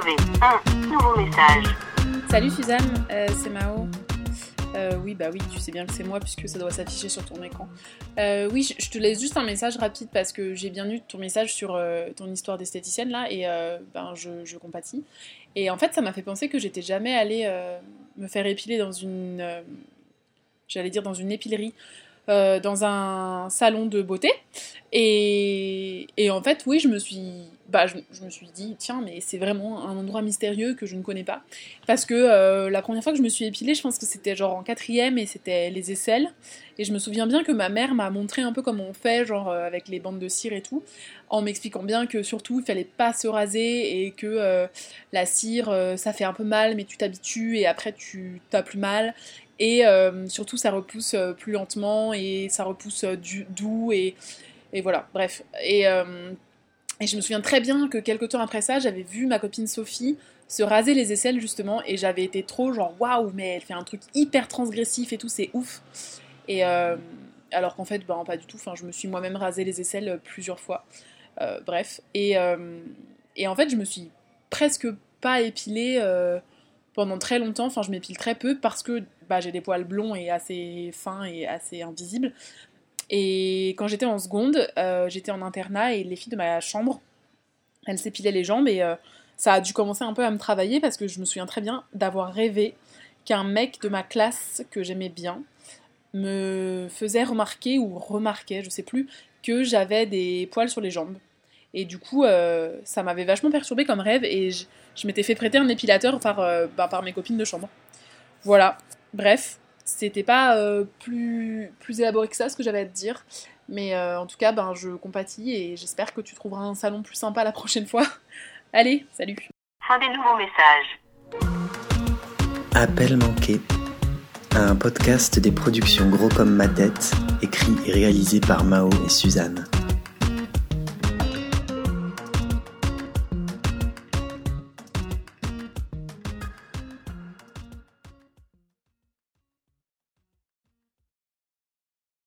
un nouveau message. Salut Suzanne, euh, c'est Mao. Euh, oui, bah oui, tu sais bien que c'est moi puisque ça doit s'afficher sur ton écran. Euh, oui, je, te laisse juste un message rapide parce que j'ai bien eu ton message sur ton histoire d'esthéticienne là et ben je, compatis. Et en fait, ça m'a fait penser que j'étais jamais allée me faire épiler dans une, j'allais dire dans une épilerie, euh, dans un salon de beauté. Et, et en fait, oui, je me suis, bah, je, me suis dit, tiens, mais c'est vraiment un endroit mystérieux que je ne connais pas. Parce que euh, la première fois que je me suis épilée, je pense que c'était genre en quatrième et c'était les aisselles. Et je me souviens bien que ma mère m'a montré un peu comment on fait, genre euh, avec les bandes de cire et tout, en m'expliquant bien que surtout il fallait pas se raser et que la cire ça fait un peu mal, mais tu t'habitues et après tu t'as plus mal. Et euh, surtout ça repousse euh, plus lentement et ça repousse euh, du, doux et, et voilà, bref. Et, je me souviens très bien que quelques temps après ça, j'avais vu ma copine Sophie se raser les aisselles justement et j'avais été trop genre waouh mais elle fait un truc hyper transgressif et tout c'est ouf. Et alors qu'en fait ben pas du tout. Enfin je me suis moi-même rasé les aisselles plusieurs fois. Bref. Et, et en fait je me suis presque pas épilée pendant très longtemps enfin je m'épile très peu parce que bah, j'ai des poils blonds et assez fins et assez invisibles et quand j'étais en seconde euh, j'étais en internat et les filles de ma chambre elles s'épilaient les jambes et euh, ça a dû commencer un peu à me travailler parce que je me souviens très bien d'avoir rêvé qu'un mec de ma classe que j'aimais bien me faisait remarquer ou remarquait, je sais plus, que j'avais des poils sur les jambes. Et du coup, euh, ça m'avait vachement perturbé comme rêve et je, je m'étais fait prêter un épilateur par, euh, bah, par mes copines de chambre. Voilà, bref, c'était pas euh, plus, plus élaboré que ça ce que j'avais à te dire. Mais euh, en tout cas, ben, je compatis et j'espère que tu trouveras un salon plus sympa la prochaine fois. Allez, salut Fin des nouveaux messages. Appel manqué. Un podcast des productions Gros comme ma tête, écrit et réalisé par Mao et Suzanne.